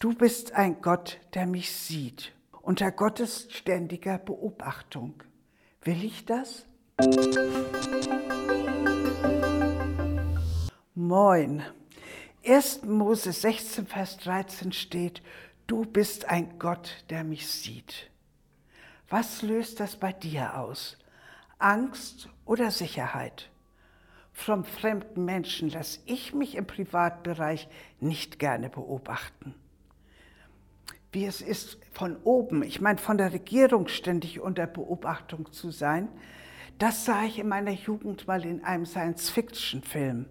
Du bist ein Gott, der mich sieht, unter Gottes ständiger Beobachtung. Will ich das? Moin. 1. Mose 16, Vers 13 steht, du bist ein Gott, der mich sieht. Was löst das bei dir aus? Angst oder Sicherheit? Vom fremden Menschen lasse ich mich im Privatbereich nicht gerne beobachten wie es ist, von oben, ich meine von der Regierung ständig unter Beobachtung zu sein, das sah ich in meiner Jugend mal in einem Science-Fiction-Film.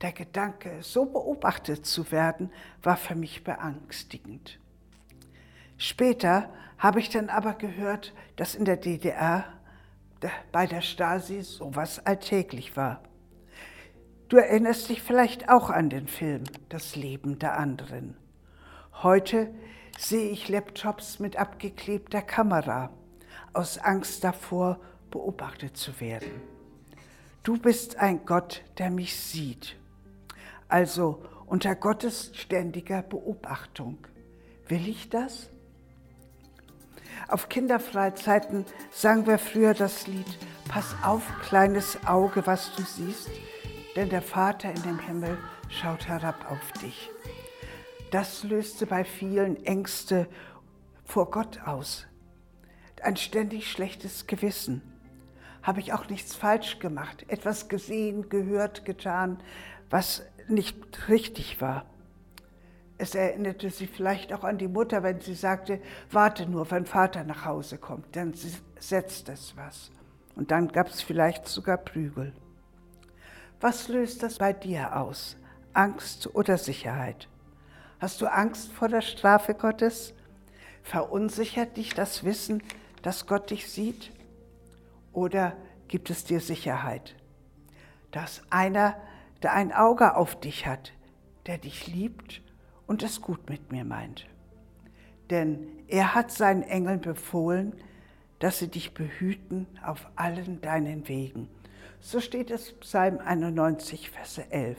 Der Gedanke, so beobachtet zu werden, war für mich beangstigend. Später habe ich dann aber gehört, dass in der DDR bei der Stasi sowas alltäglich war. Du erinnerst dich vielleicht auch an den Film Das Leben der anderen. Heute sehe ich Laptops mit abgeklebter Kamera, aus Angst davor, beobachtet zu werden. Du bist ein Gott, der mich sieht, also unter Gottes ständiger Beobachtung. Will ich das? Auf Kinderfreizeiten sangen wir früher das Lied Pass auf, kleines Auge, was du siehst, denn der Vater in dem Himmel schaut herab auf dich. Das löste bei vielen Ängste vor Gott aus. Ein ständig schlechtes Gewissen. Habe ich auch nichts falsch gemacht, etwas gesehen, gehört, getan, was nicht richtig war. Es erinnerte sie vielleicht auch an die Mutter, wenn sie sagte, warte nur, wenn Vater nach Hause kommt, dann setzt es was. Und dann gab es vielleicht sogar Prügel. Was löst das bei dir aus? Angst oder Sicherheit? Hast du Angst vor der Strafe Gottes? Verunsichert dich das Wissen, dass Gott dich sieht? Oder gibt es dir Sicherheit, dass einer, der ein Auge auf dich hat, der dich liebt und es gut mit mir meint? Denn er hat seinen Engeln befohlen, dass sie dich behüten auf allen deinen Wegen. So steht es Psalm 91, Verse 11.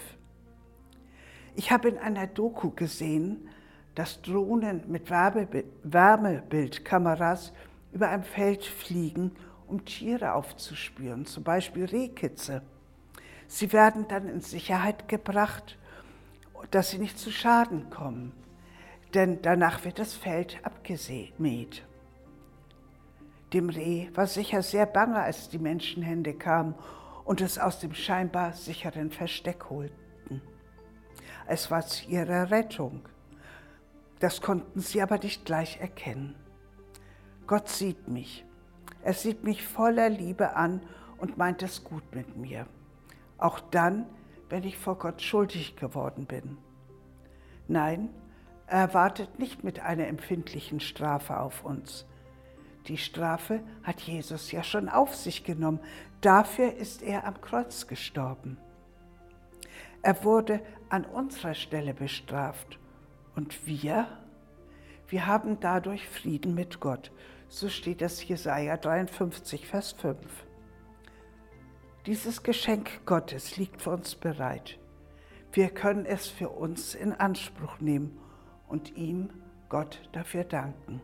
Ich habe in einer Doku gesehen, dass Drohnen mit Wärmebildkameras über ein Feld fliegen, um Tiere aufzuspüren, zum Beispiel Rehkitze. Sie werden dann in Sicherheit gebracht, dass sie nicht zu Schaden kommen, denn danach wird das Feld abgemäht. Dem Reh war sicher sehr bange, als die Menschenhände kamen und es aus dem scheinbar sicheren Versteck holten. Es war zu ihrer Rettung. Das konnten sie aber nicht gleich erkennen. Gott sieht mich. Er sieht mich voller Liebe an und meint es gut mit mir. Auch dann, wenn ich vor Gott schuldig geworden bin. Nein, er wartet nicht mit einer empfindlichen Strafe auf uns. Die Strafe hat Jesus ja schon auf sich genommen. Dafür ist er am Kreuz gestorben. Er wurde an unserer Stelle bestraft. Und wir? Wir haben dadurch Frieden mit Gott. So steht es Jesaja 53, Vers 5. Dieses Geschenk Gottes liegt für uns bereit. Wir können es für uns in Anspruch nehmen und ihm, Gott, dafür danken.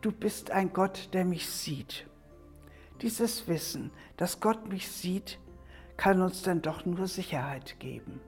Du bist ein Gott, der mich sieht. Dieses Wissen, dass Gott mich sieht, kann uns dann doch nur Sicherheit geben.